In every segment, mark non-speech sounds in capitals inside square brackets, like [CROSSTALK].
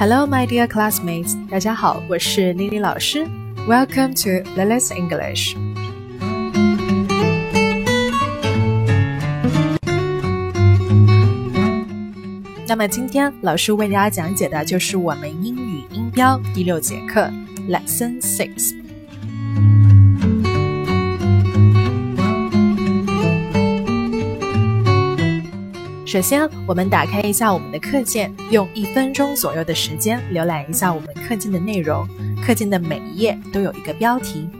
Hello, my dear classmates. 大家好，我是 Lily 老师。Welcome to Lily's English. 那么今天老师为大家讲解的就是我们英语音标第六节课，Lesson Six。首先，我们打开一下我们的课件，用一分钟左右的时间浏览一下我们课件的内容。课件的每一页都有一个标题。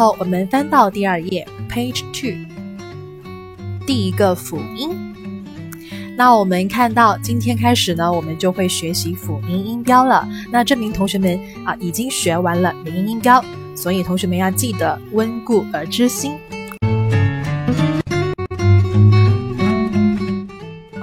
后我们翻到第二页，Page Two，第一个辅音。那我们看到今天开始呢，我们就会学习辅音音标了。那证明同学们啊已经学完了元音音标，所以同学们要记得温故而知新。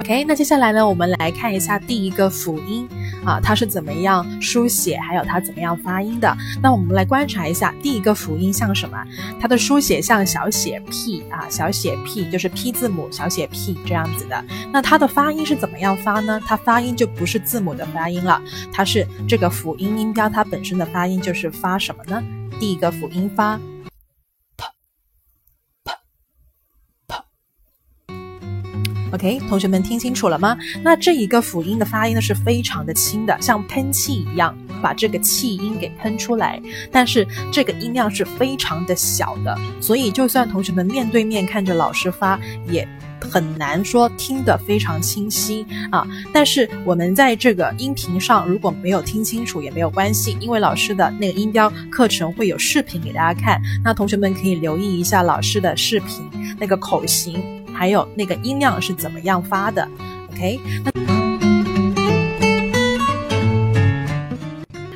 OK，那接下来呢，我们来看一下第一个辅音。啊，它是怎么样书写，还有它怎么样发音的？那我们来观察一下，第一个辅音像什么？它的书写像小写 p 啊，小写 p 就是 p 字母小写 p 这样子的。那它的发音是怎么样发呢？它发音就不是字母的发音了，它是这个辅音音标，它本身的发音就是发什么呢？第一个辅音发。OK，同学们听清楚了吗？那这一个辅音的发音呢是非常的轻的，像喷气一样把这个气音给喷出来，但是这个音量是非常的小的，所以就算同学们面对面看着老师发，也很难说听得非常清晰啊。但是我们在这个音频上如果没有听清楚也没有关系，因为老师的那个音标课程会有视频给大家看，那同学们可以留意一下老师的视频那个口型。还有那个音量是怎么样发的？OK，那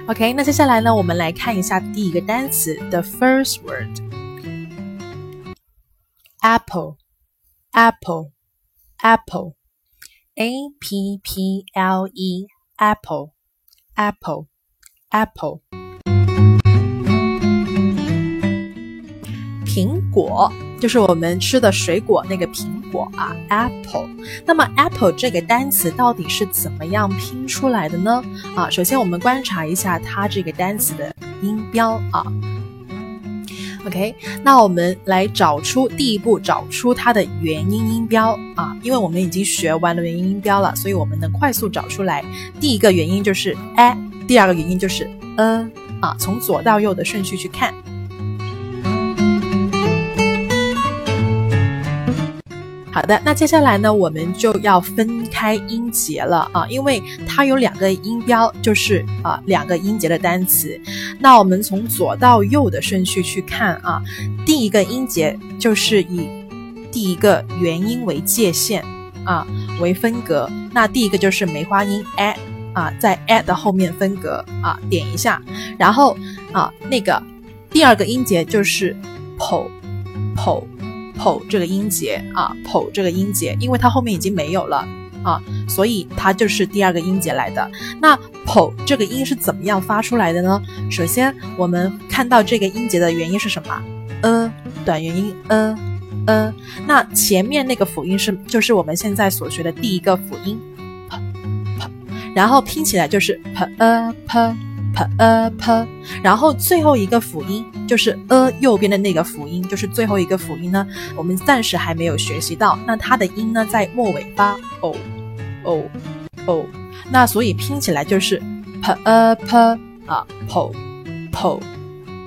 OK，那接下来呢，我们来看一下第一个单词，the first word，apple，apple，apple，A P P L E，apple，apple，apple，苹果。就是我们吃的水果那个苹果啊，apple。那么 apple 这个单词到底是怎么样拼出来的呢？啊，首先我们观察一下它这个单词的音标啊。OK，那我们来找出第一步，找出它的元音音标啊。因为我们已经学完了元音音标了，所以我们能快速找出来。第一个元音就是 a，第二个元音就是 a 啊。从左到右的顺序去看。好的，那接下来呢，我们就要分开音节了啊，因为它有两个音标，就是啊两个音节的单词。那我们从左到右的顺序去看啊，第一个音节就是以第一个元音为界限啊为分隔。那第一个就是梅花音 a 啊，在 a 的后面分隔啊，点一下，然后啊那个第二个音节就是 po po。P 这个音节啊，p 这个音节，因为它后面已经没有了啊，所以它就是第二个音节来的。那 p 这个音是怎么样发出来的呢？首先，我们看到这个音节的元音是什么？呃，短元音呃呃。那前面那个辅音是，就是我们现在所学的第一个辅音 p p，然后拼起来就是 p a p。P a p，然后最后一个辅音就是 a 右边的那个辅音，就是最后一个辅音呢，我们暂时还没有学习到。那它的音呢，在末尾发 o o o，那所以拼起来就是 p a p 啊 po po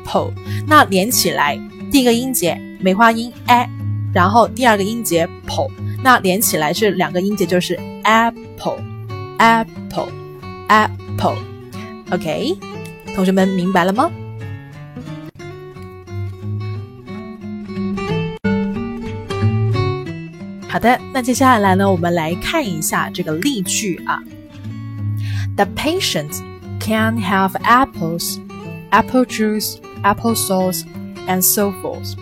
po。那连起来，第一个音节梅花音 a，然后第二个音节 po，那连起来是两个音节就是 apple apple apple。OK，同学们明白了吗？好的，那接下来呢，我们来看一下这个例句啊。The patient can have apples, apple juice, apple sauce, and so forth.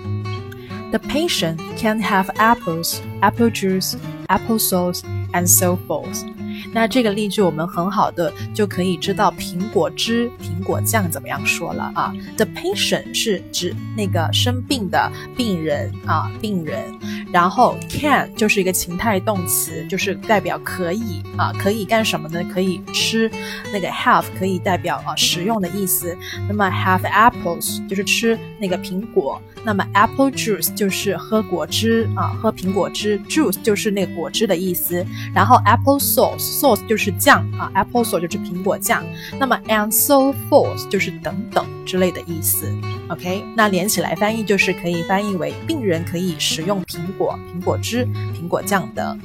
The patient can have apples, apple juice, applesauce and so forth。 那这个例句我们很好的就可以知道苹果汁、苹果酱怎么样说了啊？The patient 是指那个生病的病人啊，病人。然后 can 就是一个情态动词，就是代表可以啊，可以干什么呢？可以吃。那个 have 可以代表啊食用的意思。那么 have apples 就是吃那个苹果。那么 apple juice 就是喝果汁啊，喝苹果汁。juice 就是那个果汁的意思。然后 apple sauce sauce 就是酱啊，apple sauce 就是苹果酱。那么 and so forth 就是等等之类的意思。OK，那连起来翻译就是可以翻译为病人可以食用苹果。苹果汁、苹果酱的。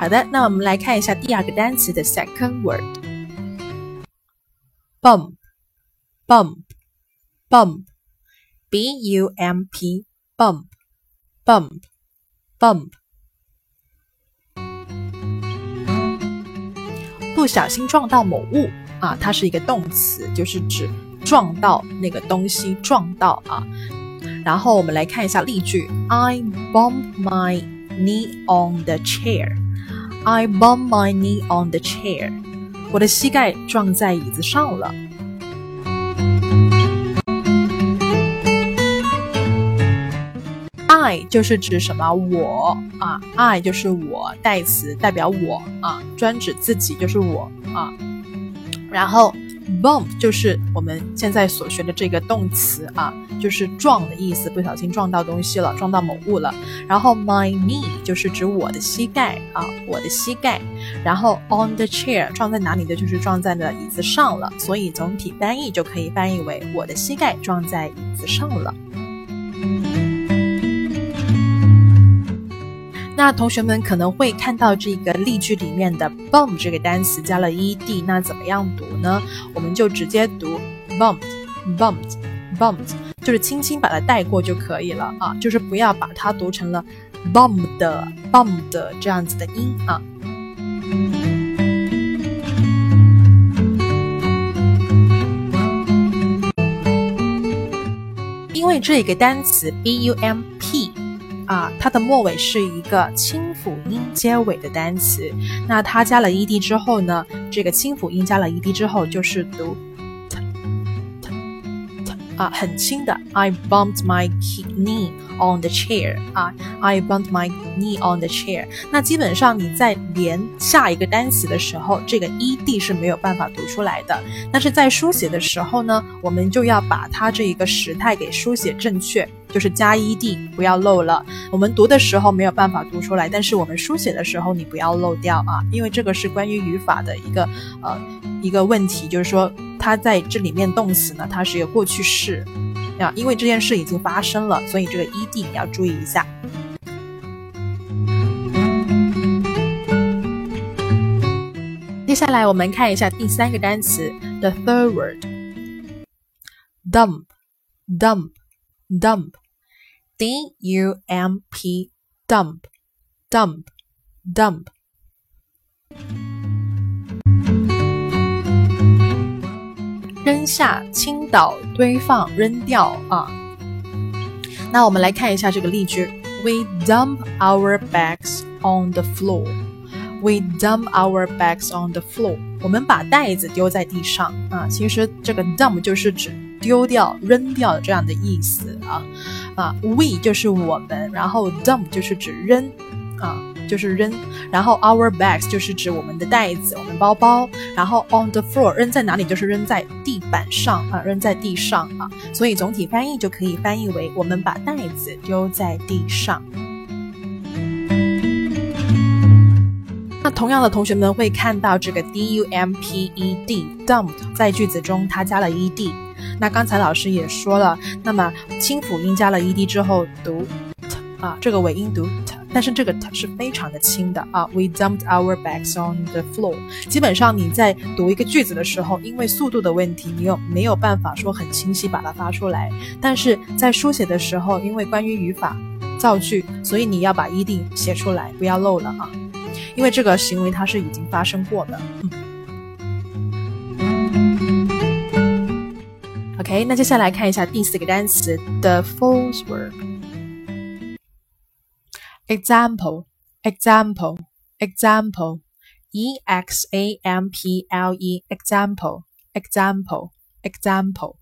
好的，那我们来看一下第二个单词的 second word，bump，bump，bump，b u m p，bump，bump，bump。不小心撞到某物啊，它是一个动词，就是指撞到那个东西，撞到啊。然后我们来看一下例句：I bumped my knee on the chair. I bumped my knee on the chair. 我的膝盖撞在椅子上了。I 就是指什么？我啊，I 就是我，代词代表我啊，专指自己，就是我啊。然后 bump 就是我们现在所学的这个动词啊，就是撞的意思，不小心撞到东西了，撞到某物了。然后 my knee 就是指我的膝盖啊，我的膝盖。然后 on the chair 撞在哪里的，就是撞在了椅子上了。所以总体翻译就可以翻译为我的膝盖撞在椅子上了。那同学们可能会看到这个例句里面的 bump 这个单词加了 ed，那怎么样读呢？我们就直接读 bumped，bumped，bumped，就是轻轻把它带过就可以了啊，就是不要把它读成了 bumped，bumped 这样子的音啊。因为这个单词 bump。啊，它的末尾是一个清辅音结尾的单词，那它加了 ed 之后呢，这个清辅音加了 ed 之后就是读。啊，很轻的。I bumped my knee on the chair。啊，I bumped my knee on the chair。那基本上你在连下一个单词的时候，这个 ed 是没有办法读出来的。但是在书写的时候呢，我们就要把它这一个时态给书写正确，就是加 ed，不要漏了。我们读的时候没有办法读出来，但是我们书写的时候你不要漏掉啊，因为这个是关于语法的一个呃一个问题，就是说。它在这里面动词呢，它是一个过去式啊，因为这件事已经发生了，所以这个 ed 你要注意一下。接下来我们看一下第三个单词，the third word，dump，dump，dump word，dump，dump，dump，d u m p，dump，dump，dump。扔下、倾倒、堆放、扔掉啊。那我们来看一下这个例句：We dump our bags on the floor. We dump our bags on the floor. 我们把袋子丢在地上啊。其实这个 dump 就是指丢掉、扔掉这样的意思啊 啊。We 就是我们，然后 dump 就是指扔啊。就是扔，然后 our bags 就是指我们的袋子、我们包包，然后 on the floor 扔在哪里就是扔在地板上啊，扔在地上啊，所以总体翻译就可以翻译为我们把袋子丢在地上。那同样的，同学们会看到这个 d u m p e d dump 在句子中它加了 e d，那刚才老师也说了，那么清辅音加了 e d 之后读 t 啊，这个尾音读 t。但是这个 t 是非常的轻的啊，We dumped our bags on the floor。基本上你在读一个句子的时候，因为速度的问题，你又没有办法说很清晰把它发出来。但是在书写的时候，因为关于语法造句，所以你要把 ed 写出来，不要漏了啊。因为这个行为它是已经发生过的。嗯 OK，那接下来看一下第四个单词，the false word。example example example e x a m p l e example example example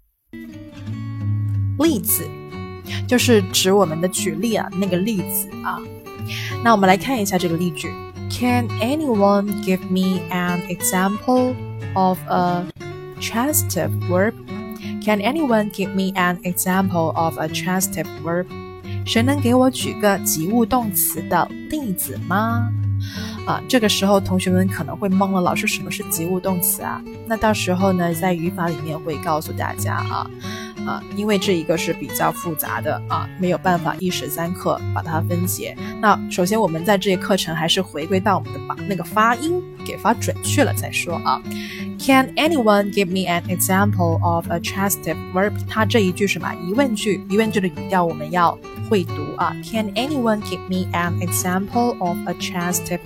例子就是指我们的举例啊，那个例子啊。那我们来看一下这个例句：Can anyone give me an example of a transitive verb? Can anyone give me an example of a transitive verb? 谁能给我举个及物动词的例子吗？啊，这个时候同学们可能会懵了，老师什么是及物动词啊？那到时候呢，在语法里面会告诉大家啊。啊，因为这一个是比较复杂的啊，没有办法一时三刻把它分解。那首先我们在这节课程还是回归到我们的把那个发音给发准确了再说啊。Can anyone give me an example of a transitive verb？它这一句是么疑问句，疑问句的语调我们要会读啊。Can anyone give me an example of a transitive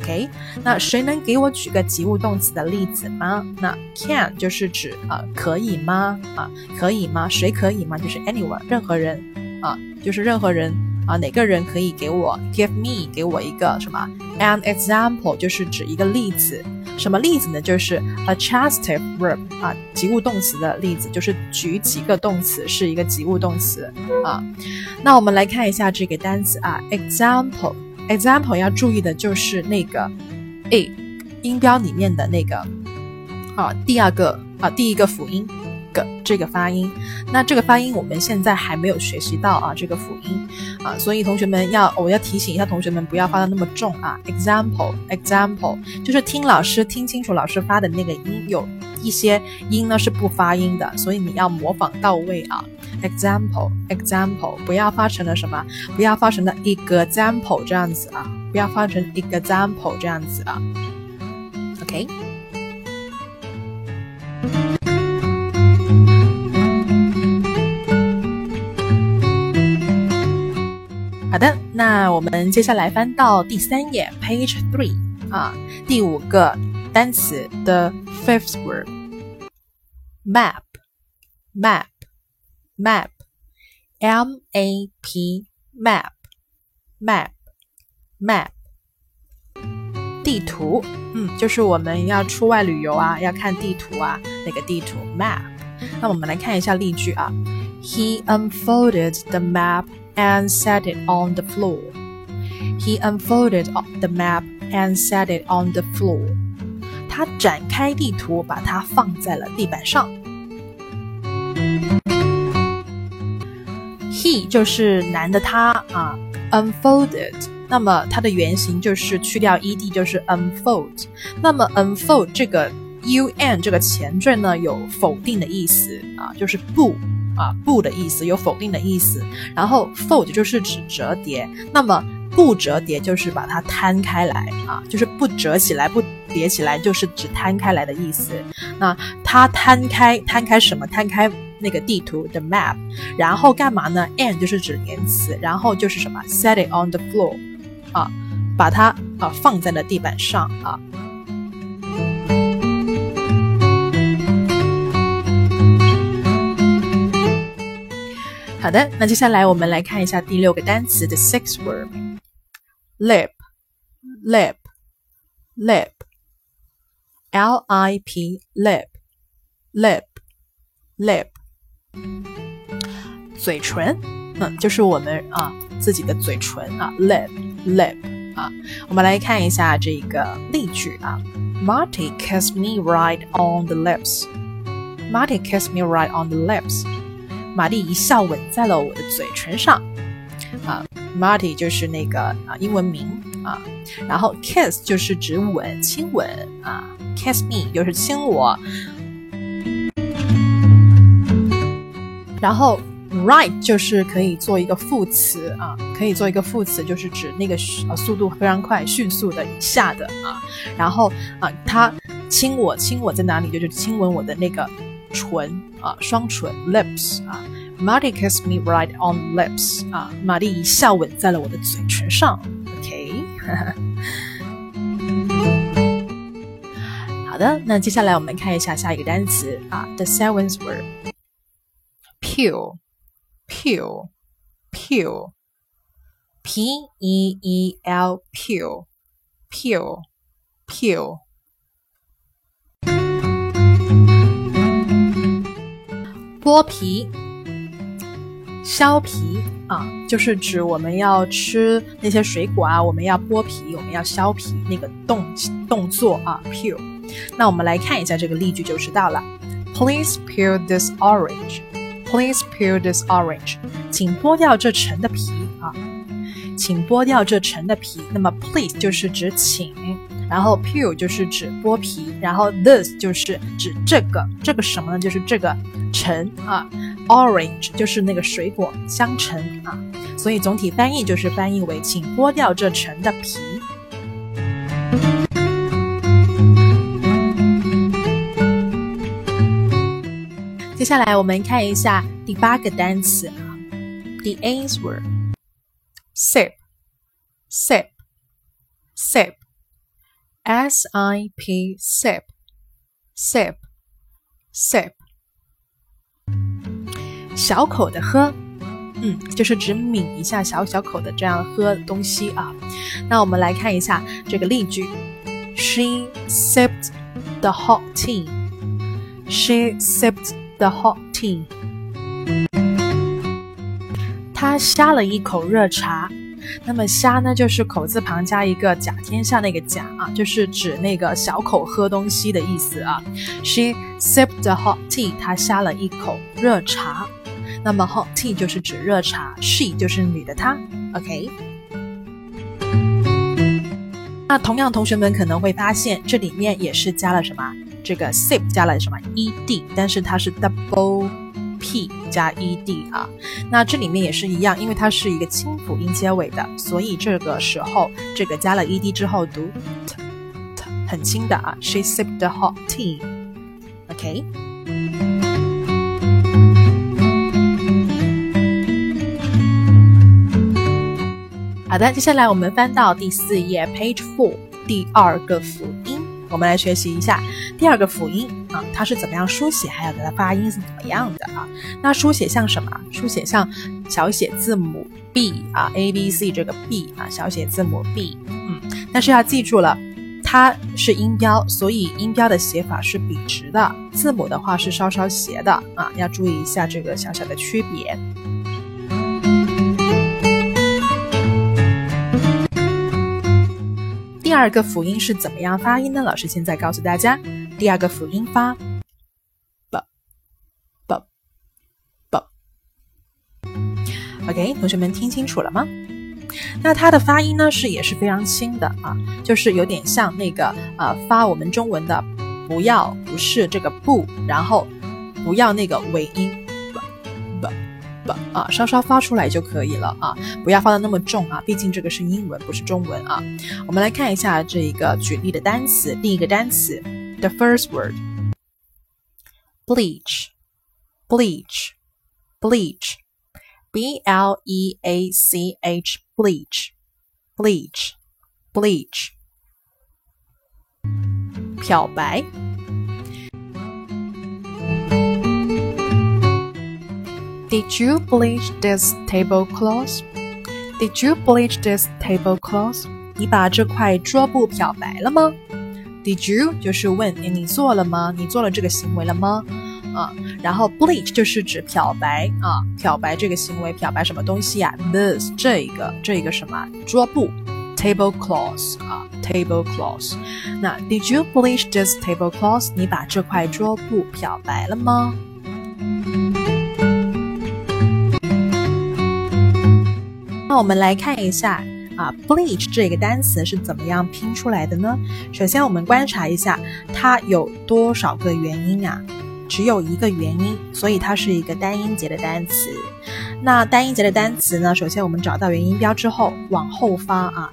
OK，那谁能给我举个及物动词的例子吗？那 can 就是指啊，可以吗？啊，可以吗？谁可以吗？就是 anyone，任何人啊，就是任何人啊，哪个人可以给我 give me 给我一个什么 an example，就是指一个例子。什么例子呢？就是 a transitive verb 啊，及物动词的例子，就是举几个动词是一个及物动词啊。那我们来看一下这个单词啊，example。Example 要注意的就是那个 a 音标里面的那个啊，第二个啊，第一个辅音个这个发音。那这个发音我们现在还没有学习到啊，这个辅音啊，所以同学们要我要提醒一下同学们不要发的那么重啊。example example 就是听老师听清楚老师发的那个音，有一些音呢是不发音的，所以你要模仿到位啊。Example example 不要发成了什么？不要发成了一个 example 这样子啊！不要发成一个 example 这样子啊！OK。好的，那我们接下来翻到第三页，page three 啊，第五个单词，the fifth word，map map map。map, M A P, map, map, map，地图，嗯，就是我们要出外旅游啊，要看地图啊，那个地图 map。那我们来看一下例句啊，He unfolded the map and set it on the floor. He unfolded the map and set it on the floor. 他展开地图，把它放在了地板上。 就是男的他啊，unfolded，那么它的原型就是去掉 ed 就是 unfold，那么 unfold 这个 un 这个前缀呢有否定的意思啊，就是不啊不的意思，有否定的意思。然后 fold 就是指折叠，那么不折叠就是把它摊开来啊，就是不折起来不叠起来，就是指摊开来的意思。那它摊开摊开什么？摊开。那个地图的 map，然后干嘛呢？and 就是指连词，然后就是什么？set it on the floor，啊，把它啊放在了地板上啊。好的，那接下来我们来看一下第六个单词的 sixth word，lip，lip，lip，l i p，lip，lip，lip。嘴唇，嗯，就是我们啊自己的嘴唇啊，lip lip 啊。我们来看一下这个例句啊，Marty kissed me right on the lips. Marty kissed me right on the lips. 玛丽一笑吻在了我的嘴唇上啊。Marty 就是那个啊英文名啊，然后 kiss 就是指吻亲吻啊，kiss me 就是亲我。然后，right 就是可以做一个副词啊，可以做一个副词，就是指那个呃速度非常快、迅速的以下的啊。然后啊，他亲我，亲我在哪里？就是亲吻我的那个唇啊，双唇 lips 啊。Marty kissed me right on lips 啊，玛丽一笑吻在了我的嘴唇上。OK [LAUGHS] 好。的，那接下来我们看一下下一个单词啊，the seventh word，pure Peel, peel, P-E-E-L, peel, peel, peel 剥皮。削皮啊，就是指我们要吃那些水果啊，我们要剥皮，我们要削皮那个动动作啊，peel。那我们来看一下这个例句就知道了。Please peel this orange. Please peel this orange. 请剥掉这橙的皮啊，请剥掉这橙的皮。那么 please 就是指请，然后 peel 就是指剥皮，然后 this 就是指这个，这个什么呢？就是这个橙啊。Orange 就是那个水果香橙啊，所以总体翻译就是翻译为请剥掉这橙的皮。下来我们看一下第八个单词啊，the eighth word，sip，sip，sip，s i p sip，sip，sip。小口的喝，嗯，就是指抿一下小小口的这样喝东西啊。那我们来看一下这个例句：She sipped the hot tea. She sipped the hot tea. 她呷了一口热茶。那么虾呢，就是口字旁加一个甲天下那个甲啊，就是指那个小口喝东西的意思啊。She sipped the hot tea. 她呷了一口热茶。那么 hot tea 就是指热茶，she 就是女的她，OK。那同样，同学们可能会发现这里面也是加了什么？这个 sip 加了什么 ed，但是它是 double p 加 ed 啊。那这里面也是一样，因为它是一个清辅音结尾的，所以这个时候这个加了 ed 之后读 t t 很轻的啊。She sipped the hot tea，OK。好的，接下来我们翻到第四页，Page Four，第二个辅，我们来学习一下第二个辅音啊，它是怎么样书写，还有它的发音是怎么样的啊？那书写像什么？书写像小写字母 B 啊，A B C 这个 B 啊，小写字母 B，嗯，但是要记住了，它是音标，所以音标的写法是笔直的，字母的话是稍稍斜的啊，要注意一下这个小小的区别。二个辅音是怎么样发音呢？老师现在告诉大家，第二个辅音发 b b b。OK，同学们听清楚了吗？那它的发音呢是也是非常轻的啊，就是有点像那个呃发我们中文的不要不是这个不，然后不要那个尾音。啊，稍稍发出来就可以了啊，不要发的那么重啊，毕竟这个是英文，不是中文啊。我们来看一下这一个举例的单词，第一个单词，the first word，bleach，bleach，bleach，b l e a c h，bleach，bleach，bleach，漂白。Did you bleach this tablecloth? Did you bleach this tablecloth? 你把这块桌布漂白了吗？Did you 就是问你你做了吗？你做了这个行为了吗？啊，然后 bleach 就是指漂白啊，漂白这个行为，漂白什么东西呀？This 这个这个什么桌布？Tablecloth 啊，tablecloth。那 Did you bleach this tablecloth? 你把这块桌布漂白了吗？那我们来看一下啊，bleach 这个单词是怎么样拼出来的呢？首先，我们观察一下它有多少个元音啊？只有一个元音，所以它是一个单音节的单词。那单音节的单词呢？首先我们找到元音标之后，往后发啊。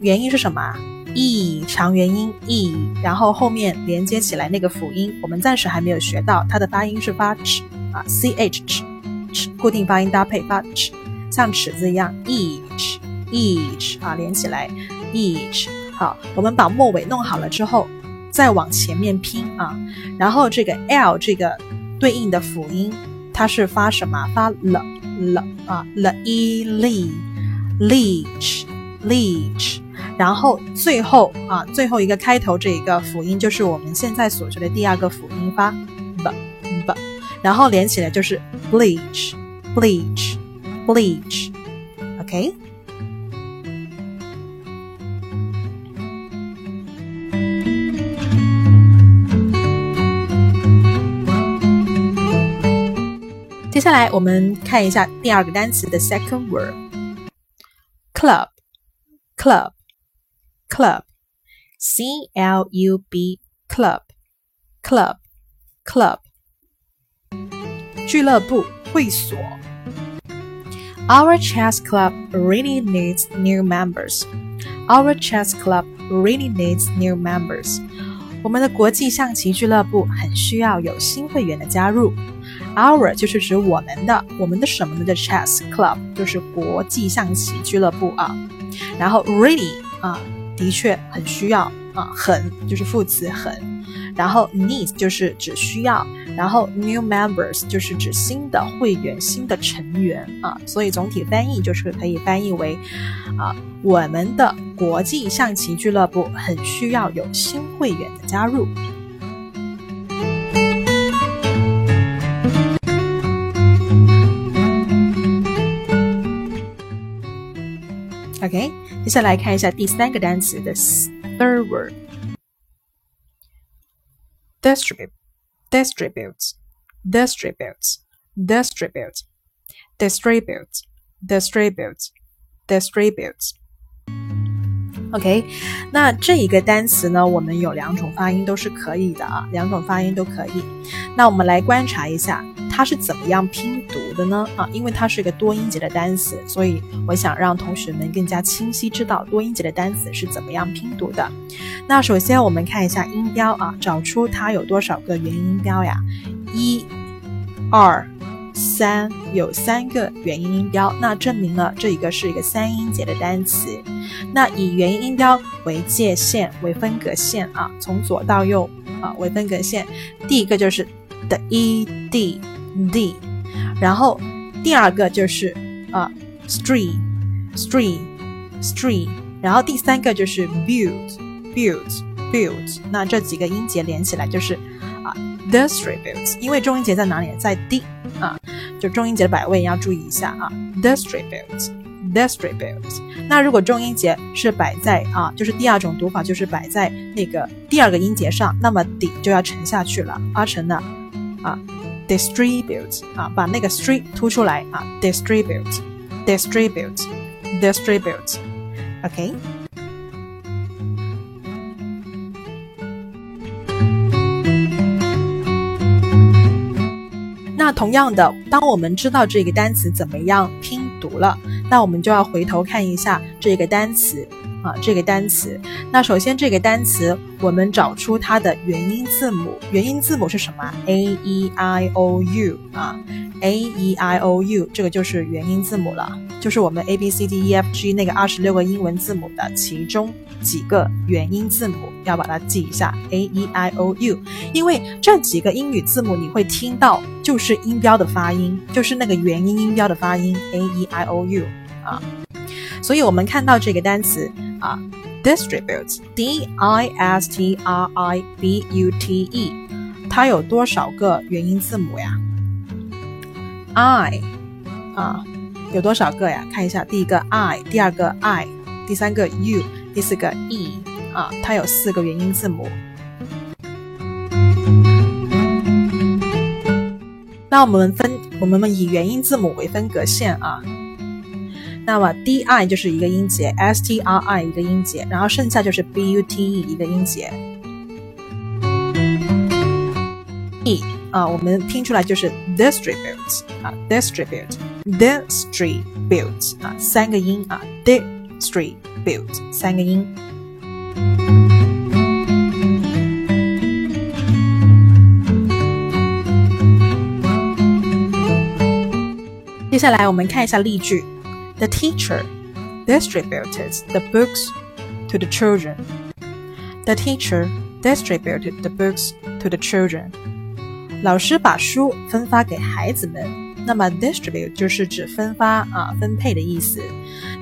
元音是什么？e 长元音 e，然后后面连接起来那个辅音，我们暂时还没有学到，它的发音是发 ch 啊，c h ch 固定发音搭配发 ch。像尺子一样，each，each 啊，连起来，each。好，我们把末尾弄好了之后再往前面拼啊。然后这个 l 这个对应的辅音，它是发什么？发了了啊了 e le leech leech。然后最后啊，最后一个开头这一个辅音就是我们现在所学的第二个辅音发 b b，然后连起来就是 bleach bleach bleach，OK。接下来我们看一下第二个单词的 second word，club，club。club, C L U B club, club, club，俱乐部会所。 Our chess club really needs new members. Our chess club really needs new members. 我们的国际象棋俱乐部很需要有新会员的加入。Our 就是指我们的，我们的什么的 chess club 就是国际象棋俱乐部啊。然后 really 啊。的确很需要啊，很就是副词很，然后 needs 就是指需要，然后 new members 就是指新的会员、新的成员啊，所以总体翻译就是可以翻译为啊，我们的国际象棋俱乐部很需要有新会员的加入。OK。接下来看一下第三个单词的 third word distributes, distributes, distributes, distributes, distributes, distributes. OK，那这一个单词呢，我们有两种发音都是可以的啊，两种发音都可以。那我们来观察一下。它是怎么样拼读的呢？啊，因为它是一个多音节的单词，所以我想让同学们更加清晰知道多音节的单词是怎么样拼读的。那首先我们看一下音标啊，找出它有多少个元音标呀？一、二、三，有三个元音音标，那证明了这一个是一个三音节的单词。那以元音音标为界限，为分隔线啊，从左到右啊为分隔线。第一个就是的 e d。d，然后第二个就是啊，street，street，street，然后第三个就是 build，build，build，那这几个音节连起来就是啊，distribute，因为重音节在哪里？在 d 啊，就重音节的摆位要注意一下啊，distribute，distribute。那如果重音节是摆在啊，就是第二种读法就是摆在那个第二个音节上，那么底就要沉下去了，发成的啊。Distribute 啊，把那个 street 突出来啊，distribute，distribute，distribute，OK。那同样的，当我们知道这个单词怎么样拼读了，那我们就要回头看一下这个单词。啊，这个单词，那首先这个单词，我们找出它的元音字母，元音字母是什么？A E I O U 啊，A E I O U，这个就是元音字母了，就是我们 A B C D E F G 那个二十六个英文字母的其中几个元音字母，要把它记一下 A E I O U，因为这几个英语字母你会听到，就是音标的发音，就是那个元音音标的发音 A E I O U 啊。所以我们看到这个单词啊，distributes，D I S T R I B U T E，它有多少个元音字母呀？i 啊，有多少个呀？看一下，第一个 i，第二个 i，第三个 u，第四个 e 啊，它有四个元音字母。那我们分，我们以元音字母为分隔线啊。那么 d i 就是一个音节，s t r i 一个音节，然后剩下就是 b u t e 一个音节。e 啊，我们拼出来就是 distribute 啊，distribute，distribute 啊，三个音啊，distribute 三个音。接下来我们看一下例句。The teacher distributed the books to the children. The teacher distributed the books to the children。老师把书分发给孩子们。那么 distribute 就是指分发啊，分配的意思。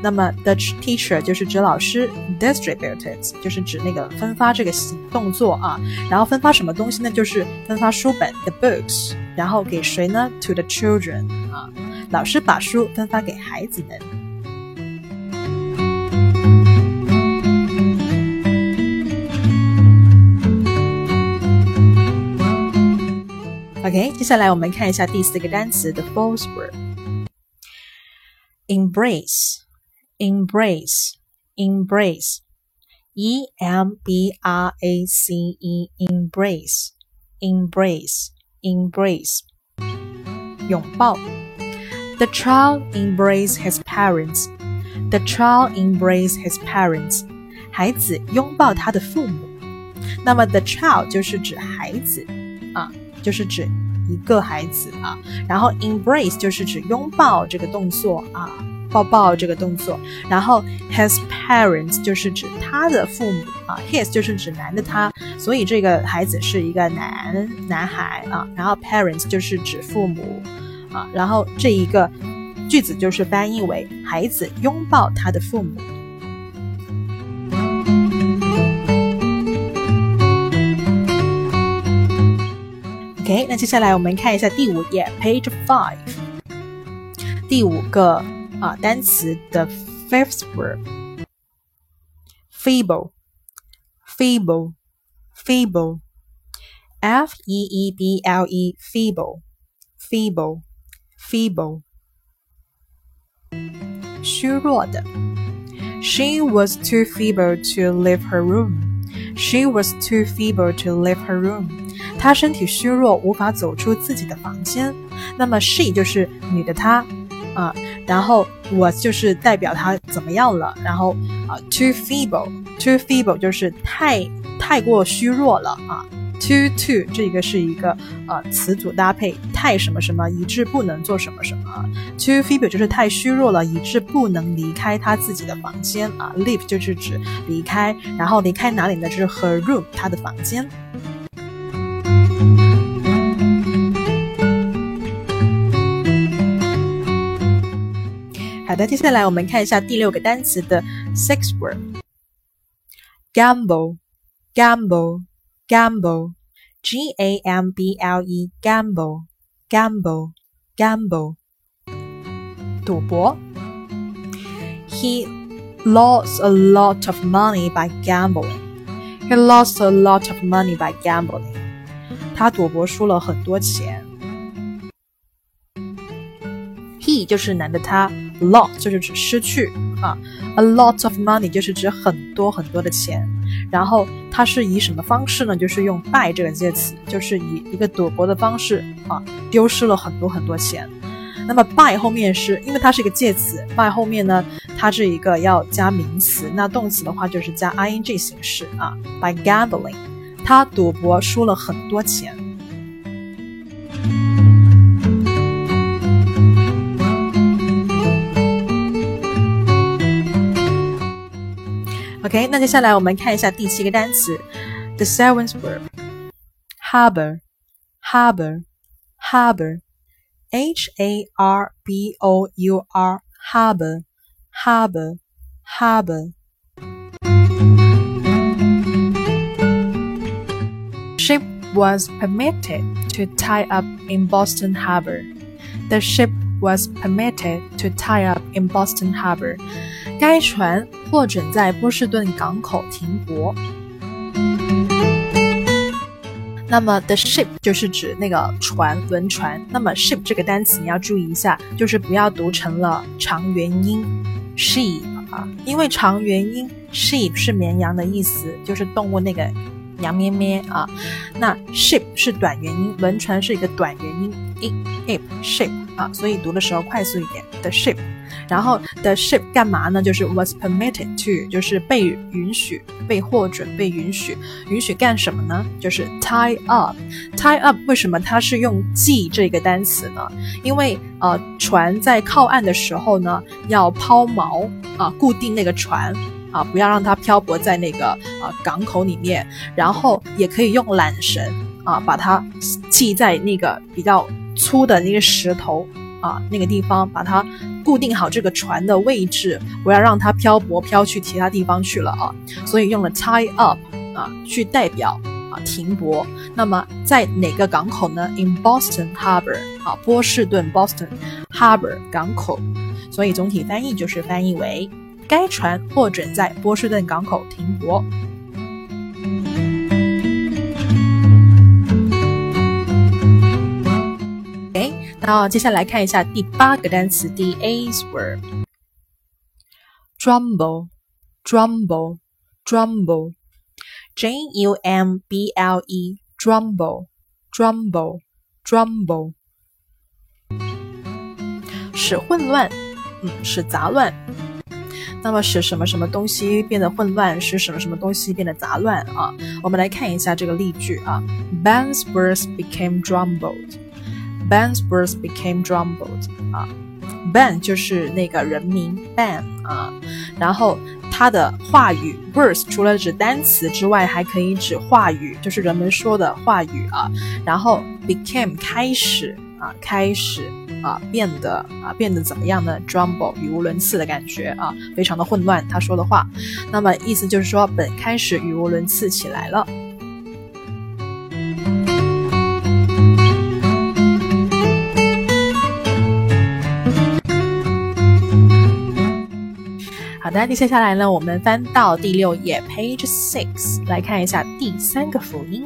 那么 the teacher 就是指老师，distributed 就是指那个分发这个行动作啊。然后分发什么东西呢？就是分发书本，the books。然后给谁呢？To the children 啊， 老师把书分发给孩子们。OK，接下来我们看一下第四个单词 the false word。embrace, embrace, embrace, e m b r a c e, embrace, embrace, embrace，拥抱。The child embraced his parents. The child embraced his parents. 孩子拥抱他的父母。那么 the child 就是指孩子啊。就是指一个孩子啊，然后 embrace 就是指拥抱这个动作啊，抱抱这个动作，然后 his parents 就是指他的父母啊，his 就是指男的他，所以这个孩子是一个男男孩啊，然后 parents 就是指父母然后这一个句子就是翻译为孩子拥抱他的父母。OK，那接下来我们看一下第五页，Page Five，第五个啊单词的 fifth word，feeble，feeble，feeble，f e e b l e，feeble，feeble Feeble，虚弱的。She was too feeble to leave her room. She was too feeble to leave her room. 她身体虚弱，无法走出自己的房间。那么 she 就是女的她，啊，然后 was 就是代表她怎么样了。然后啊，too feeble，too feeble 就是太太过虚弱了啊。Too too 这个是一个呃词组搭配，太什么什么以致不能做什么什么。too feeble 就是太虚弱了，以致不能离开他自己的房间啊。leave 就是指离开，然后离开哪里呢？就是 her room，她的房间。好的，接下来我们看一下第六个单词的 six word。Gamble, gamble. word。gamble，gamble，gamble，G A M B L E，gamble，gamble，gamble，赌博。He lost a lot of money by gambling. He lost a lot of money by gambling. 他赌博输了很多钱。He 就是男的他。lot 就是指失去啊，a lot of money 就是指很多很多的钱， 然后它是以什么方式呢？就是用 by 这个介词，就是以一个赌博的方式啊，丢失了很多很多钱。那么 by 后面是因为它是一个介词，by 后面呢，它是一个要加名词，那动词的话就是加 ing 形式啊，by gambling，他赌博输了很多钱。OK，那接下来我们看一下第七个单词，the seventh word，harbor，harbor，harbor，H A R B O U R，harbor，harbor，harbor。Ship was permitted to tie up in Boston Harbor. The ship was permitted to tie up in Boston Harbor. 该船获准在波士顿港口停泊。那么，the ship 就是指那个船，轮船。那么，ship 这个单词你要注意一下，就是不要读成了长元音 sheep 啊，因为长元音 sheep 是绵羊的意思，就是动物那个羊咩咩啊。那 ship 是短元音，轮船是一个短元音 i p ship 啊，所以读的时候快速一点，the ship。然后 the ship 干嘛呢？就是 was permitted to，就是被允许、被获准、被允许，允许干什么呢？就是 tie up。tie up 为什么它是用系这个单词呢？因为呃，船在靠岸的时候呢，要抛锚啊，固定那个船。啊，不要让它漂泊在那个啊港口里面。然后也可以用缆绳啊，把它系在那个比较粗的那个石头啊那个地方，把它固定好这个船的位置，不要让它漂泊漂去其他地方去了啊。所以用了 tie up 啊，去代表啊。停泊，那么在哪个港口呢？In Boston Harbor，啊，波士顿 Boston Harbor 港口，所以总体翻译就是翻译为该船获准在波士顿港口停泊。那接下来看一下第八个单词，the A's word，jumble，jumble，jumble。J U M B L E，jumble，jumble，jumble，使混乱，嗯，使杂乱。那么使什么什么东西变得混乱，使什么什么东西变得杂乱啊？我们来看一下这个例句啊。Ben's words became jumbled. Ben's words became jumbled. 啊，Ben 就是那个人名 Ben 啊，然后。他的话语 verse 除了指单词之外，还可以指话语，就是人们说的话语啊。然后 became 开始啊，开始啊，变得啊，变得怎么样呢？Jumble 语无伦次的感觉啊，非常的混乱。他说的话，那么意思就是说，本开始语无伦次起来了。的，那接下来呢，我们翻到第六页，page six，来看一下第三个辅音。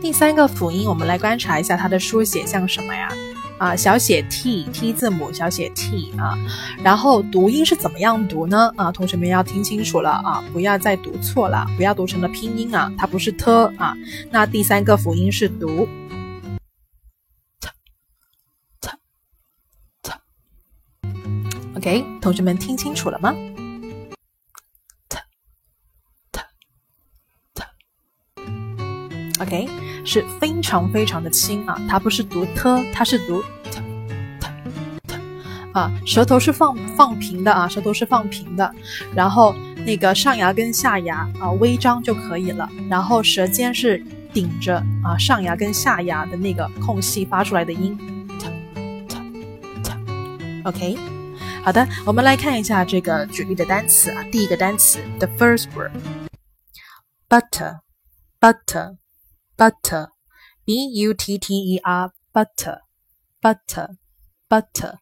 第三个辅音，我们来观察一下它的书写像什么呀？啊，小写 t，t 字母，小写 t 啊。然后读音是怎么样读呢？啊，同学们要听清楚了啊，不要再读错了，不要读成了拼音啊，它不是 t 啊。那第三个辅音是读。OK，同学们听清楚了吗？t t t OK，是非常非常的轻啊，它不是读 t，它是读 t t t 啊，舌头是放放平的啊，舌头是放平的，然后那个上牙跟下牙啊微张就可以了，然后舌尖是顶着啊上牙跟下牙的那个空隙发出来的音，t t t OK。好的，我们来看一下这个举例的单词啊。第一个单词，the first word，butter，butter，butter，b u t t e r，butter，butter，butter，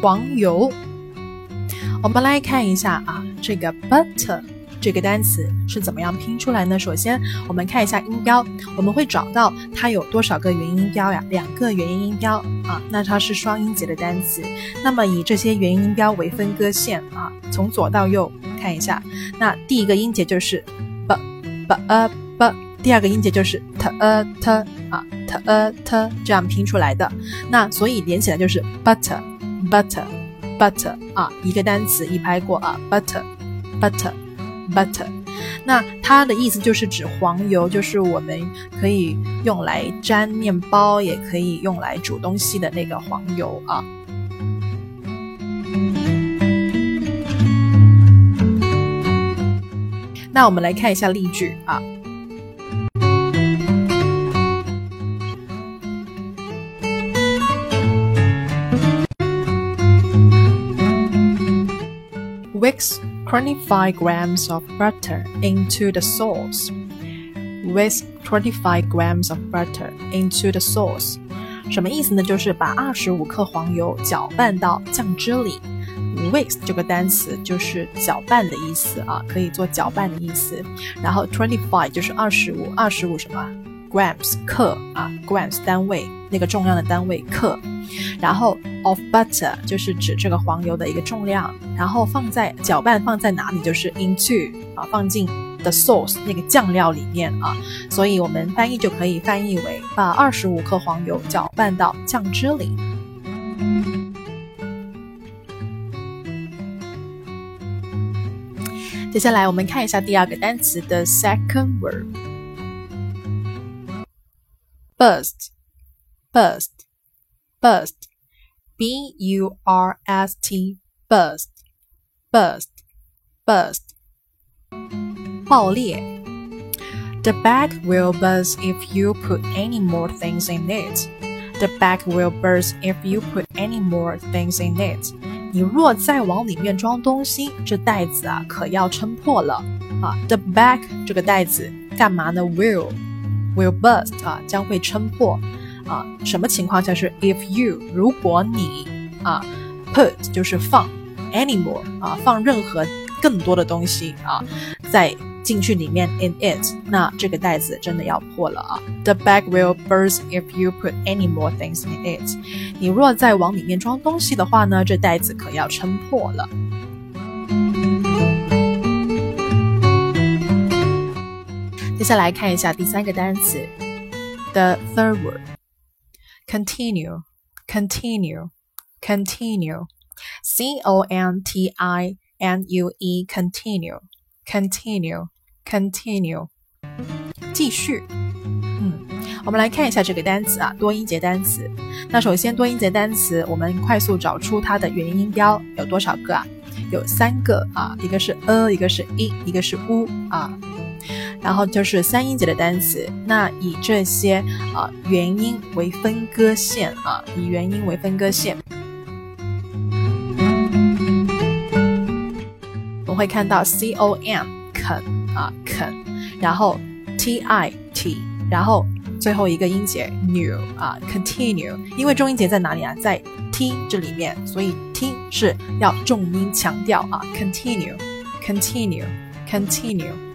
黄油。我们来看一下啊，这个 butter。这个单词是怎么样拼出来呢？首先，我们看一下音标，我们会找到它有多少个元音标呀？两个元音音标啊，那它是双音节的单词。那么以这些元音音标为分割线啊，从左到右看一下。那第一个音节就是 b b a b，第二个音节就是 t a t 啊 t a t 这样拼出来的。那所以连起来就是 butter butter butter 啊，一个单词一拍过啊，butter butter。Butter，那它的意思就是指黄油，就是我们可以用来沾面包，也可以用来煮东西的那个黄油啊。那我们来看一下例句啊。25 grams of butter into the sauce. Whisk 25 grams of butter into the sauce. 什么意思呢？就是把二十五克黄油搅拌到酱汁里。Whisk 这个单词就是搅拌的意思啊，可以做搅拌的意思。然后 twenty five 就是二十五，二十五什么？grams 克啊，grams 单位，那个重量的单位克。然后 of butter 就是指这个黄油的一个重量，然后放在搅拌放在哪里就是 into 啊放进 the sauce 那个酱料里面啊，所以我们翻译就可以翻译为把二十五克黄油搅拌到酱汁里。接下来我们看一下第二个单词的 second word burst, burst, burst, b u r s t, burst, burst, burst. 爆裂 The bag will burst if you put any more things in it. The bag will burst if you put any more things in it. 你若再往里面装东西，这袋子啊可要撑破了啊！The bag 这个袋子干嘛呢？Will will burst 啊，将会撑破啊。什么情况下是 if you 如果你啊 put 就是放 any more 啊，放任何更多的东西啊，在进去里面 in it，那这个袋子真的要破了啊！The bag will burst if you put any more things in it。你若再往里面装东西的话呢，这袋子可要撑破了。接下来看一下第三个单词，the third word，continue，continue，continue，c o n t i n u e，continue，continue。Continue，继续。嗯，我们来看一下这个单词啊，多音节单词。那首先，多音节单词，我们快速找出它的元音标有多少个啊？有三个啊，一个是 a，一个是 i，一个是 u 啊。然后就是三音节的单词，那以这些啊元音为分割线啊，以元音为分割线，我会看到 c o m 肯。啊，肯，然后 t i t，然后最后一个音节 new 啊，continue，因为重音节在哪里啊？在 t 这里面，所以 t 是要重音强调啊，continue，continue，continue。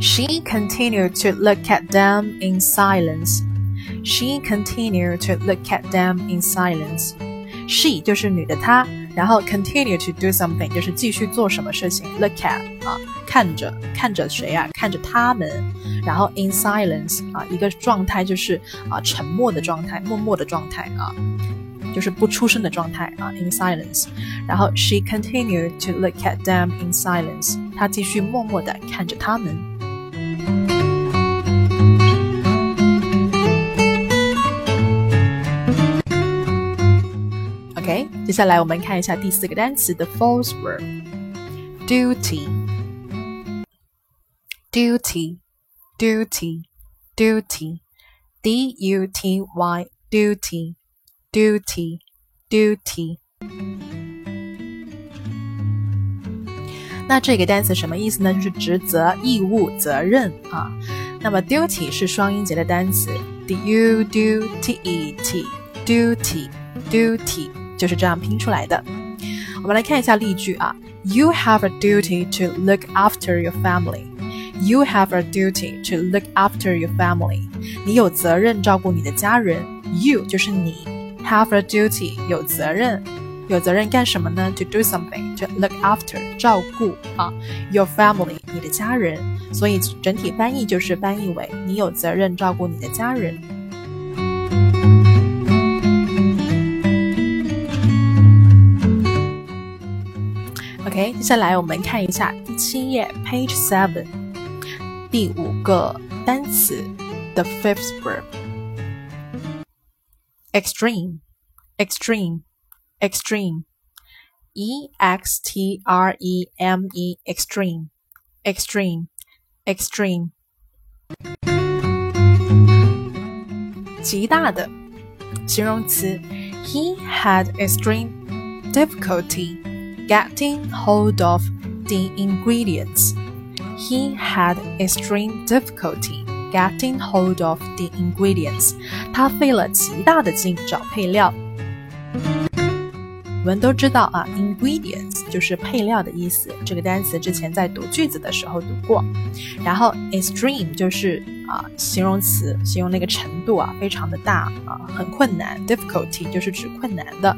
She continued to look at them in silence. She continued to look at them in silence. She 就是女的她，然后 continue to do something 就是继续做什么事情。Look at 啊，看着看着谁啊？看着他们。然后 in silence 啊，一个状态就是啊沉默的状态，默默的状态啊， 就是不出声的状态啊。In silence，然后 she continued to look at them in silence，她继续默默的看着他们。接下来我们看一下第四个单词的 false word duty duty duty duty d u t y duty duty duty 那这个单词什么意思呢？就是职责、义务、责任啊。那么 duty 是双音节的单词，d u d t e t duty duty 就是这样拼出来的。我们来看一下例句啊，You have a duty to look after your family. You have a duty to look after your family. 你有责任照顾你的家人。You 就是你 ，have a duty 有责任，有责任干什么呢？To do something, to look after 照顾啊，your family 你的家人。所以整体翻译就是翻译为你有责任照顾你的家人。OK，接下来我们看一下第七页，Page Seven，第五个单词，the fifth verb verb，extreme，extreme，extreme，e x t r e m e，extreme，extreme，extreme，极大的形容词，He had extreme difficulty。getting hold of the ingredients. He had extreme difficulty getting hold of the ingredients. 他费了极大的劲找配料。我们都知道啊，ingredients 就是配料的意思。这个单词之前在读句子的时候读过。然后 extreme 就是啊形容词，形容那个程度啊非常的大啊，很困难。difficulty 就是指困难的。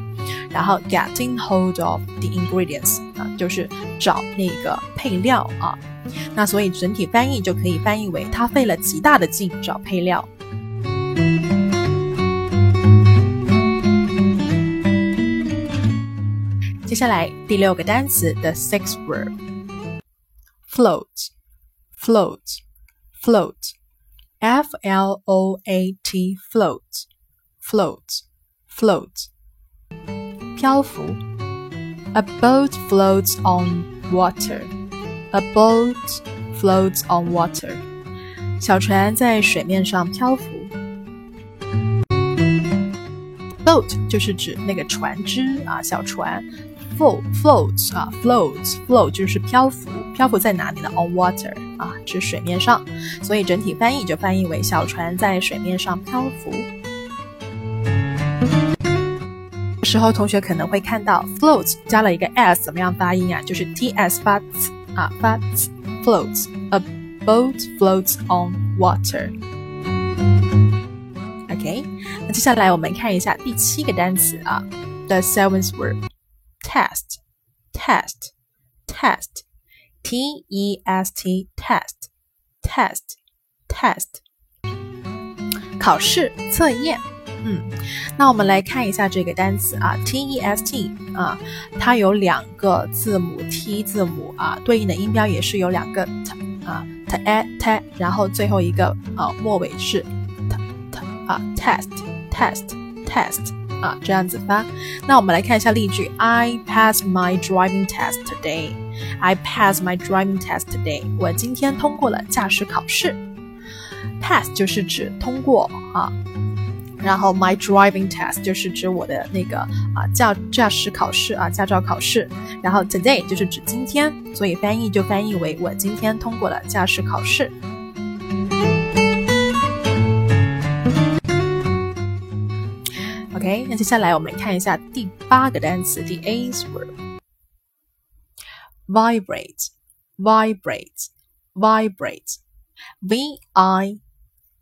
然后 getting hold of the ingredients 啊就是找那个配料啊。那所以整体翻译就可以翻译为他费了极大的劲找配料。接下来第六个单词，the sixth word float, float, float, F L O A T, float, float, float. 漂浮 A boat floats on water. A boat floats on water. 小船在水面上漂浮。Boat 就是指那个船只啊，小船。float floats 啊，floats float 就是漂浮，漂浮在哪里呢？On water 啊，指水面上，所以整体翻译就翻译为小船在水面上漂浮。时候同学可能会看到 float 加了一个 s，怎么样发音啊？就是 t s 发 t 啊，发 t floats a boat floats on water。OK，那接下来我们看一下第七个单词啊，the seventh word，test，test，test。Test, test, test, T E S T, 考试测验。嗯，那我们来看一下这个单词啊，T E S T 啊，它有两个字母 T 字母啊，对应的音标也是有两个 t 啊，t a t，然后最后一个啊末尾是 t t 啊，test test test。啊，这样子发。那我们来看一下例句：I passed my driving test today. I pass my driving test today. 我今天通过了驾驶考试。Pass 就是指通过啊，然后 my driving test 就是指我的那个啊驾驾驶考试啊驾照考试。然后 today 就是指今天，所以翻译就翻译为我今天通过了驾驶考试。OK，那接下来我们看一下第八个单词，the eighth word，vibrate，vibrate，vibrate，v i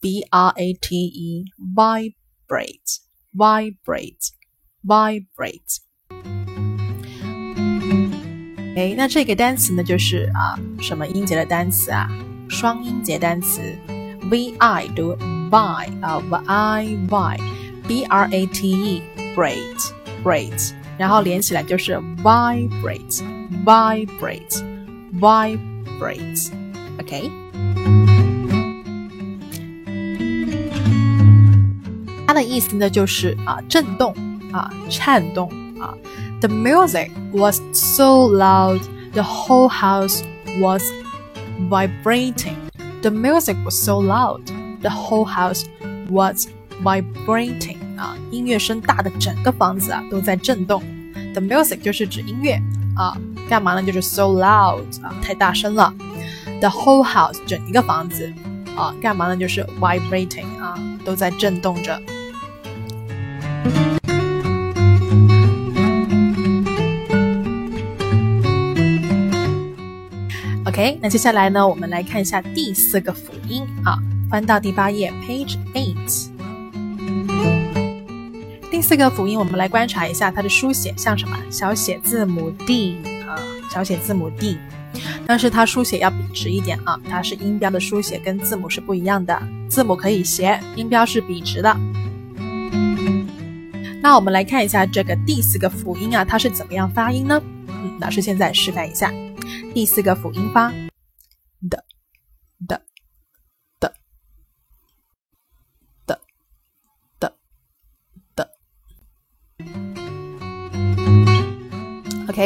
b r a t e，vibrate，vibrate，vibrate。哎，那这个单词呢，就是啊，什么音节的单词啊？双音节单词，v i 读 vi 啊，v i vi。b r a t e brate brate，然后连起来就是 vibrate vibrate vibrate。OK，它的意思呢就是啊震动啊颤动啊。The music was so loud, the whole house was vibrating. The music was so loud, the whole house was vibrating 啊，音乐声大的整个房子啊都在震动。The music 就是指音乐啊， 干嘛呢？就是 so loud 啊，太大声了。The whole house 整一个房子啊，干嘛呢？就是 vibrating 啊，都在震动着。OK，那接下来呢，我们来看一下第四个辅音啊，翻到第八页，page eight。第四个辅音，我们来观察一下它的书写像什么？小写字母 D，小写字母 D，但是它书写要笔直一点啊，它是音标的书写跟字母是不一样的，字母可以斜，音标是笔直的。那我们来看一下这个第四个辅音啊，它是怎么样发音呢？老师现在示范一下，第四个辅音发的的。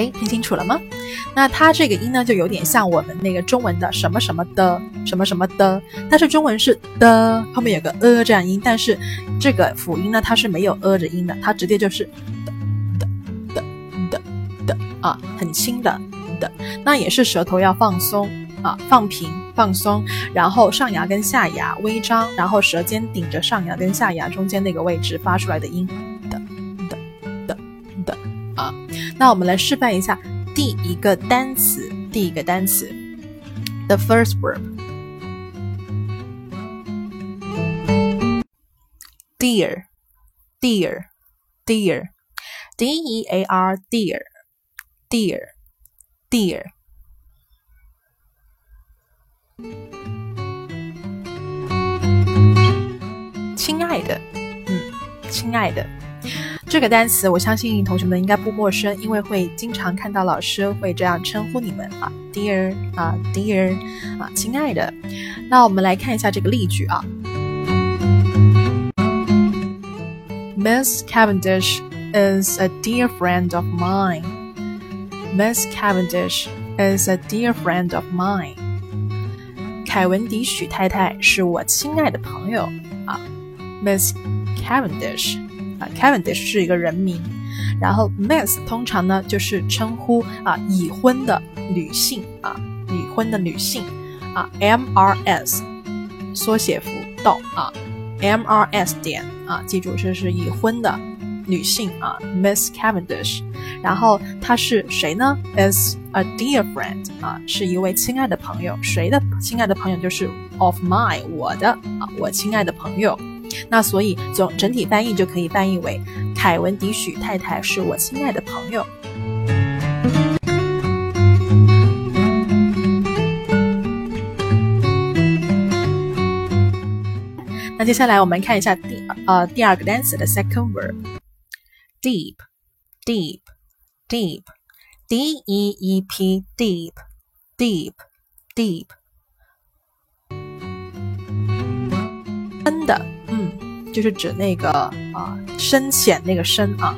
听清楚了吗？那它这个音呢，就有点像我们那个中文的什么什么的什么什么的，但是中文是的后面有个呃这样音，但是这个辅音呢，它是没有呃的音的，它直接就是的的的的的啊，很轻的的。那也是舌头要放松啊，放平放松，然后上牙跟下牙微张，然后舌尖顶着上牙跟下牙中间那个位置发出来的音。那我们来示范一下第一个单词，第一个单词，the first word，dear，dear，dear，d e a r dear，dear，dear，亲爱的，嗯，亲爱的。这个单词我相信同学们应该不陌生，因为会经常看到老师会这样称呼你们啊，dear 啊，dear 啊，亲爱的。那我们来看一下这个例句啊，Miss Cavendish is a dear friend of mine. Miss Cavendish is a dear friend of mine. 凯文迪许太太是我亲爱的朋友啊，Miss Cavendish。Cavendish 是一个人名，然后 Miss 通常呢就是称呼啊已婚的女性啊已婚的女性啊 MRS 缩写符逗啊 MRS 点啊记住这是已婚的女性啊 Miss Cavendish，然后她是谁呢？Is a dear friend 啊是一位亲爱的朋友，谁的亲爱的朋友就是 of my 我的啊我亲爱的朋友。那所以总整体翻译就可以翻译为凯文迪许太太是我亲爱的朋友。那接下来我们看一下第呃第二个单词的 second word，deep deep deep d e e p 就是指那个啊深浅那个深啊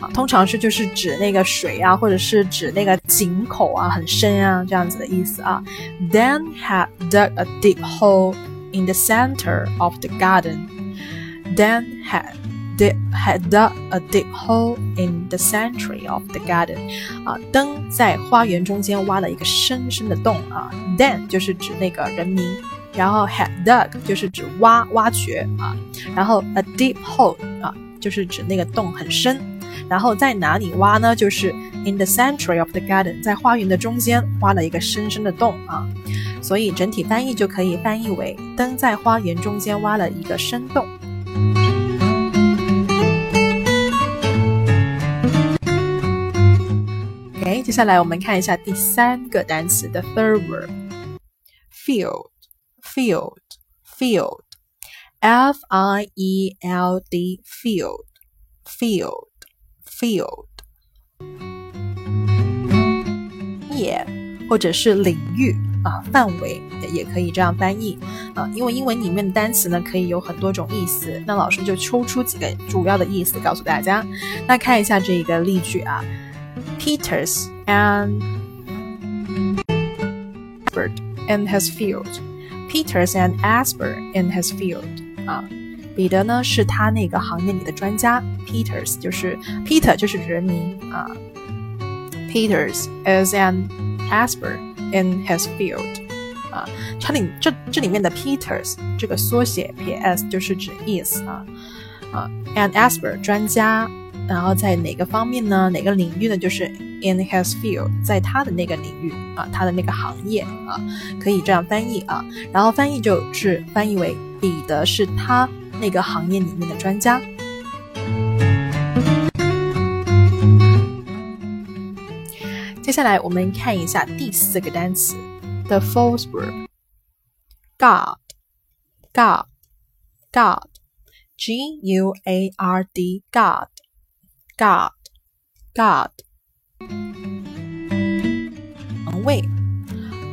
啊，通常是就是指那个水啊，或者是指那个井口啊很深啊这样子的意思啊。Then had dug a deep hole in the center of the garden. Then had did had dug a deep hole in the center of the garden. 啊，灯在花园中间挖了一个深深的洞啊。Then 就是指那个人名。然后 had dug 就是指挖挖掘啊，然后 a deep hole 啊就是指那个洞很深，然后在哪里挖呢？就是 in the center of the garden，在花园的中间挖了一个深深的洞啊，所以整体翻译就可以翻译为灯在花园中间挖了一个深洞。OK，接下来我们看一下第三个单词的 third word，field。Field field f i e l d field field field 业或者是领域啊范围也可以这样翻译啊，因为英文里面的单词呢可以有很多种意思，那老师就抽出几个主要的意思告诉大家。那看一下这个例句啊，Peters and Bird and his field。Peters and Asper in his field 啊，彼得呢是他那个行业里的专家。Peters 就是 Peter 就是人名啊。Peters is an Asper in his field 啊，它里这这里面的 Peters 这个缩写 PS 就是指 is 啊啊，and Asper 专家。 然后在哪个方面呢？哪个领域呢？就是 in his field，在他的那个领域啊，他的那个行业啊，可以这样翻译啊。然后翻译就是翻译为彼得是他那个行业里面的专家。接下来我们看一下第四个单词，the false word，God，God，God，G U A R D，God。God, God. 防卫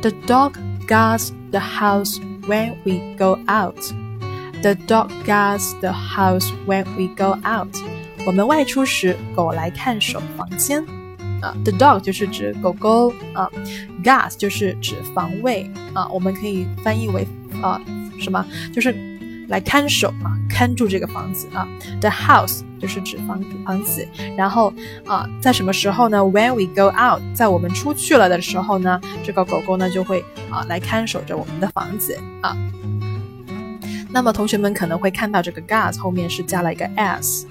The dog guards the house when we go out. The dog guards the house when we go out. 我们外出时，狗来看守房间。啊，the dog 就是指狗狗啊，guards 就是指防卫啊，我们可以翻译为啊什么？就是 来看守啊，看住这个房子啊。The house 就是指房房子，然后啊，在什么时候呢？When we go out，在我们出去了的时候呢，这个狗狗呢就会啊来看守着我们的房子啊。那么同学们可能会看到这个 guards 后面是加了一个 s。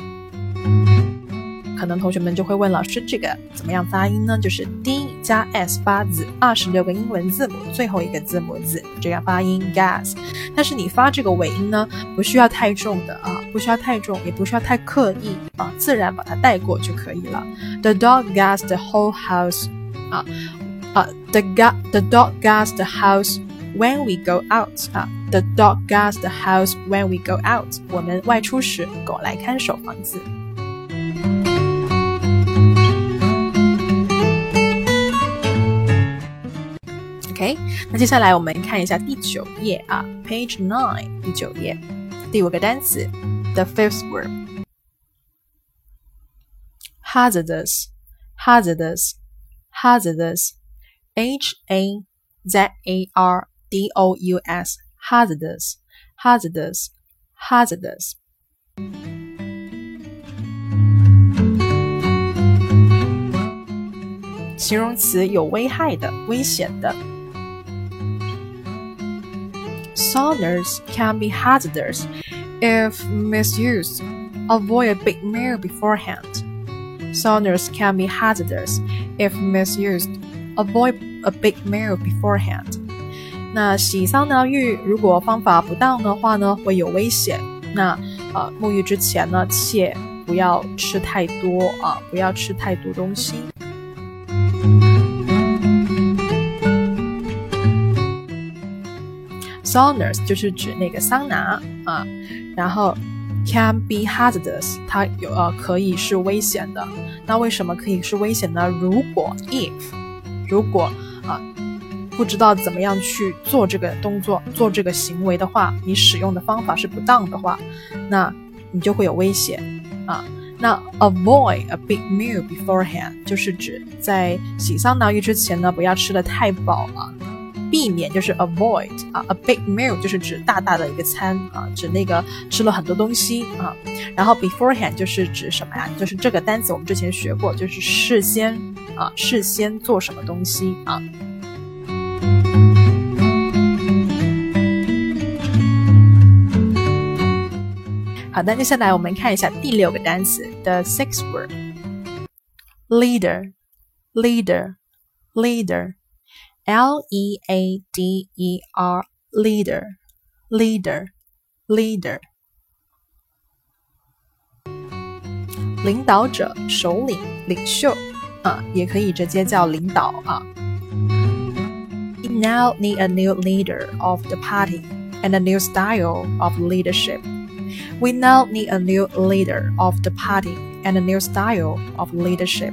可能同学们就会问老师，这个怎么样发音呢？就是 D 加 S 发字，二十六个英文字母，最后一个字母字这样发音 gas。但是你发这个尾音呢，不需要太重的啊，不需要太重，也不需要太刻意啊，自然把它带过就可以了。The dog gas the whole house 啊啊，the ga the dog gas the house when we go out 啊，the dog gas the house when we go out。我们外出时，狗来看守房子。那接下来我们看一下第九页啊，Page Nine，第九页，第五个单词，the fifth word，hazardous，hazardous，hazardous，H A Z A R D O U S，hazardous，hazardous，hazardous。形容词有危害的、危险的。 Saunas can be hazardous if misused. Avoid a big meal beforehand. Saunas can be hazardous if misused. Avoid a big meal beforehand. 那洗桑拿浴如果方法不当的话呢，会有危险。那呃，沐浴之前呢，切不要吃太多啊，不要吃太多东西。 Saunas 就是指那个桑拿啊，然后 can be hazardous，它有呃可以是危险的。那为什么可以是危险呢？如果 if 如果啊不知道怎么样去做这个动作、做这个行为的话，你使用的方法是不当的话，那你就会有危险啊。那 avoid a big meal beforehand 就是指在洗桑拿浴之前呢，不要吃的太饱了。避免就是 avoid 啊，a big meal 就是指大大的一个餐啊，指那个吃了很多东西啊。然后 beforehand 就是指什么呀？就是这个单词我们之前学过，就是事先啊，事先做什么东西啊。好的，接下来我们看一下第六个单词，the sixth word，leader，leader，leader。L E A D E R leader leader leader 领导者、首领、领袖啊，也可以直接叫领导啊。We now need a new leader of the party and a new style of leadership. We now need a new leader of the party and a new style of leadership.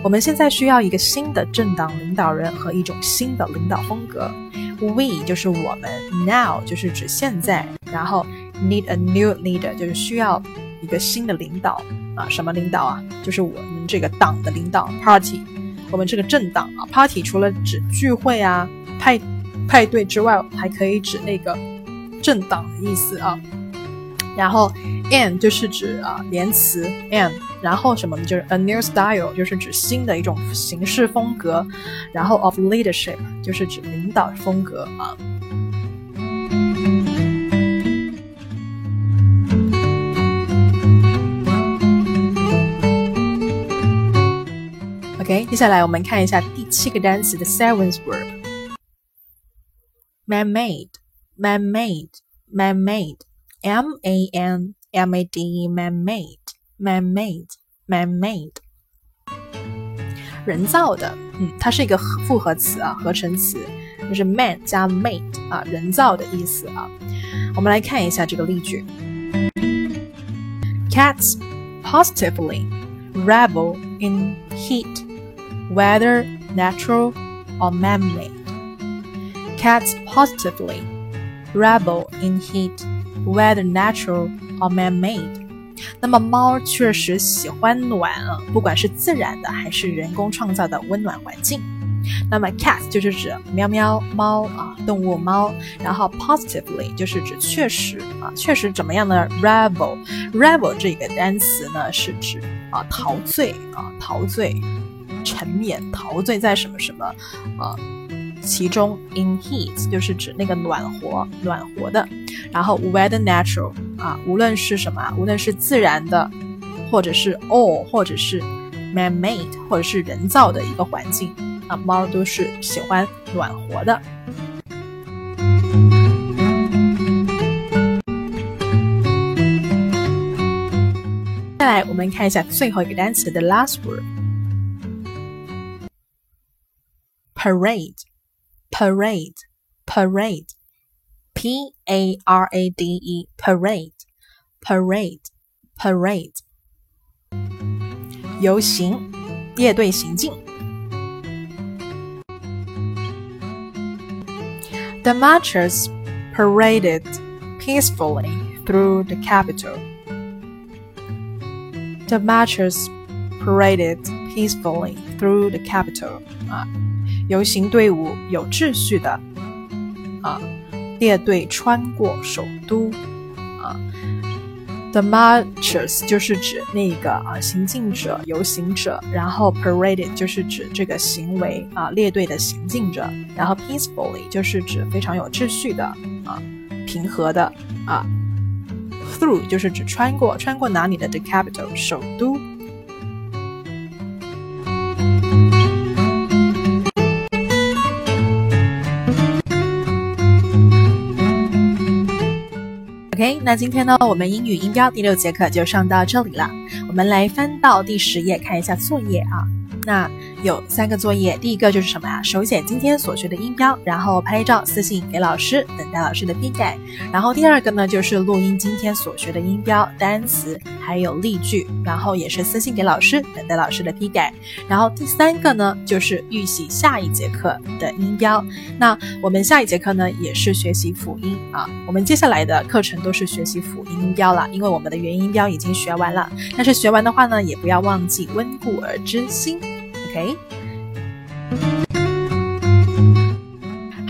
我们现在需要一个新的政党领导人和一种新的领导风格。We 就是我们，Now 就是指现在，然后 need a new leader 就是需要一个新的领导啊，什么领导啊？就是我们这个党的领导，Party，我们这个政党啊，Party 除了指聚会啊、派派对之外，还可以指那个政党的意思啊。然后 and 就是指啊连词 and，然后什么？就是 a new style，就是指新的一种形式风格。然后 of leadership 就是指领导风格啊。OK，接下来我们看一下第七个单词的 seventh word，man-made，man-made，man-made。M A N M A D E man made man made man made 人造的，嗯，它是一个复合词啊，合成词，就是 man 加 made 啊，人造的意思啊。我们来看一下这个例句：Cats positively revel in heat, whether natural or man-made. Cats positively revel in heat Whether natural or man-made。那么猫确实喜欢暖啊，不管是自然的还是人工创造的温暖环境。那么 cat 就是指喵喵猫啊，动物猫。然后 positively 就是指确实啊，确实怎么样呢？revel，revel 这个单词呢是指啊陶醉啊陶醉、沉湎、陶醉在什么什么啊。其中 in heat 就是指那个暖和、暖和的，然后 whether natural 啊，无论是什么，无论是自然的，或者是 all，或者是 man-made，或者是人造的一个环境啊，猫都是喜欢暖和的。再来，我们看一下最后一个单词的 last word，parade parade, P A R A D E, parade, parade, parade，游行，列队行进。 The marchers paraded peacefully through the capital. The marchers paraded peacefully through the capital. 啊， 游行队伍有秩序的啊列队穿过首都啊。The marchers 就是指那个啊行进者、游行者，然后 paraded 就是指这个行为啊列队的行进者，然后 peacefully 就是指非常有秩序的啊平和的啊。Through 就是指穿过，穿过哪里的 the capital 首都。OK，那今天呢，我们英语音标第六节课就上到这里了。我们来翻到第十页看一下作业啊。那有三个作业，第一个就是什么呀？手写今天所学的音标，然后拍照私信给老师，等待老师的批改。然后第二个呢，就是录音今天所学的音标、单词还有例句，然后也是私信给老师，等待老师的批改。然后第三个呢，就是预习下一节课的音标。那我们下一节课呢，也是学习辅音啊。我们接下来的课程都是学习辅音音标了，因为我们的元音标已经学完了。但是学完的话呢，也不要忘记温故而知新。OK，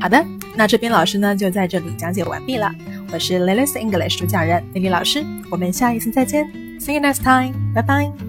好的，那这边老师呢就在这里讲解完毕了。我是 Lily's English 主讲人丽丽老师，我们下一次再见，See you next time，拜拜。